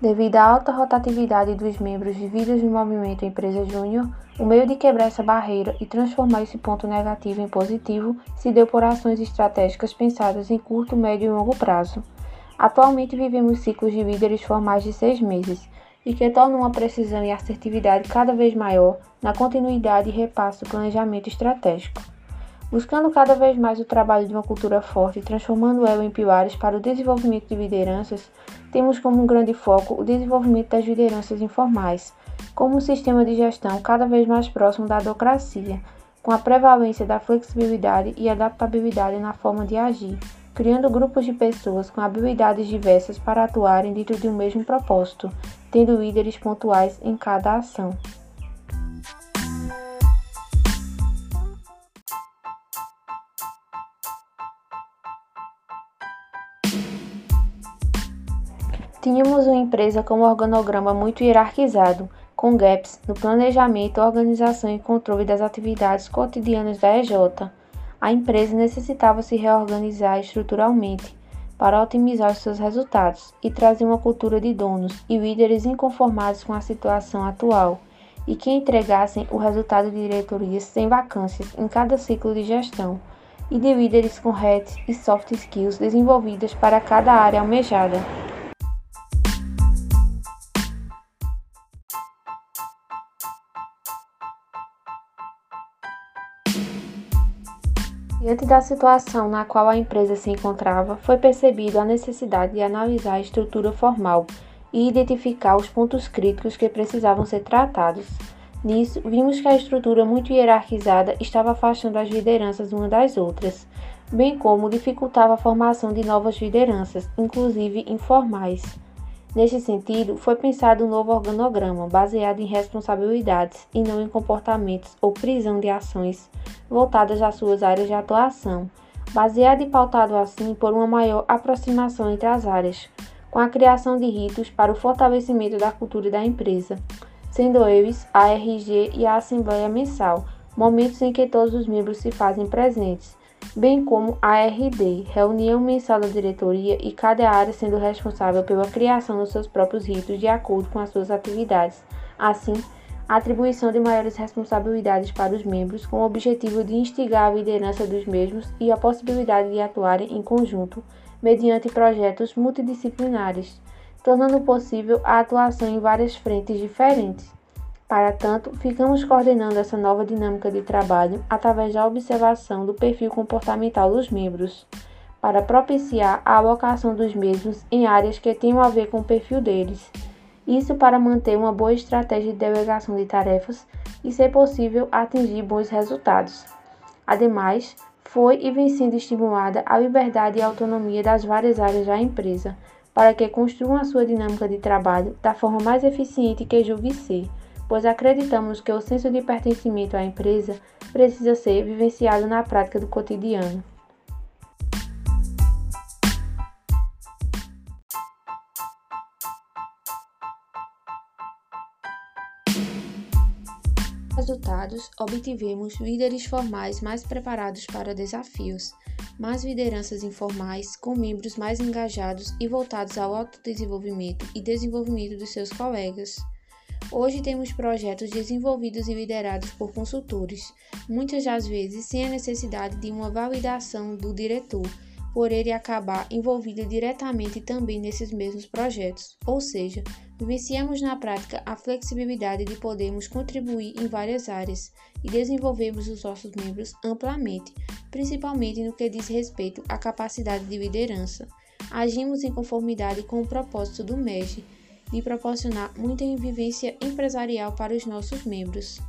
Devido à alta rotatividade dos membros vividos no movimento Empresa Júnior, o meio de quebrar essa barreira e transformar esse ponto negativo em positivo se deu por ações estratégicas pensadas em curto, médio e longo prazo. Atualmente vivemos ciclos de líderes formais de seis meses, e que tornam uma precisão e assertividade cada vez maior na continuidade e repasse do planejamento estratégico. Buscando cada vez mais o trabalho de uma cultura forte e transformando ela em pilares para o desenvolvimento de lideranças, temos como um grande foco o desenvolvimento das lideranças informais, como um sistema de gestão cada vez mais próximo da adocracia, com a prevalência da flexibilidade e adaptabilidade na forma de agir, criando grupos de pessoas com habilidades diversas para atuarem dentro de um mesmo propósito, tendo líderes pontuais em cada ação. Tínhamos uma empresa com um organograma muito hierarquizado, com gaps no planejamento, organização e controle das atividades cotidianas da EJ. A empresa necessitava se reorganizar estruturalmente para otimizar seus resultados e trazer uma cultura de donos e líderes inconformados com a situação atual e que entregassem o resultado de diretorias sem vacâncias em cada ciclo de gestão e de líderes com hard e soft skills desenvolvidas para cada área almejada. Diante da situação na qual a empresa se encontrava, foi percebido a necessidade de analisar a estrutura formal e identificar os pontos críticos que precisavam ser tratados. Nisso, vimos que a estrutura muito hierarquizada estava afastando as lideranças uma das outras, bem como dificultava a formação de novas lideranças, inclusive informais. Neste sentido, foi pensado um novo organograma baseado em responsabilidades e não em comportamentos ou prisão de ações voltadas às suas áreas de atuação, baseado e pautado assim por uma maior aproximação entre as áreas, com a criação de ritos para o fortalecimento da cultura da empresa, sendo eles a RG e a Assembleia Mensal, momentos em que todos os membros se fazem presentes, bem como a RD, reunião mensal da diretoria e cada área sendo responsável pela criação dos seus próprios ritos de acordo com as suas atividades. Assim, a atribuição de maiores responsabilidades para os membros, com o objetivo de instigar a liderança dos mesmos e a possibilidade de atuarem em conjunto mediante projetos multidisciplinares, tornando possível a atuação em várias frentes diferentes. Para tanto, ficamos coordenando essa nova dinâmica de trabalho através da observação do perfil comportamental dos membros, para propiciar a alocação dos mesmos em áreas que tenham a ver com o perfil deles isso para manter uma boa estratégia de delegação de tarefas e ser possível atingir bons resultados. Ademais, foi e vem sendo estimulada a liberdade e autonomia das várias áreas da empresa, para que construam a sua dinâmica de trabalho da forma mais eficiente que julgue ser, pois acreditamos que o senso de pertencimento à empresa precisa ser vivenciado na prática do cotidiano. resultados, obtivemos líderes formais mais preparados para desafios, mais lideranças informais com membros mais engajados e voltados ao autodesenvolvimento e desenvolvimento dos seus colegas. Hoje temos projetos desenvolvidos e liderados por consultores, muitas das vezes sem a necessidade de uma validação do diretor, por ele acabar envolvido diretamente também nesses mesmos projetos, ou seja, Vivenciamos na prática a flexibilidade de podermos contribuir em várias áreas e desenvolvermos os nossos membros amplamente, principalmente no que diz respeito à capacidade de liderança. Agimos em conformidade com o propósito do MEG de proporcionar muita vivência empresarial para os nossos membros.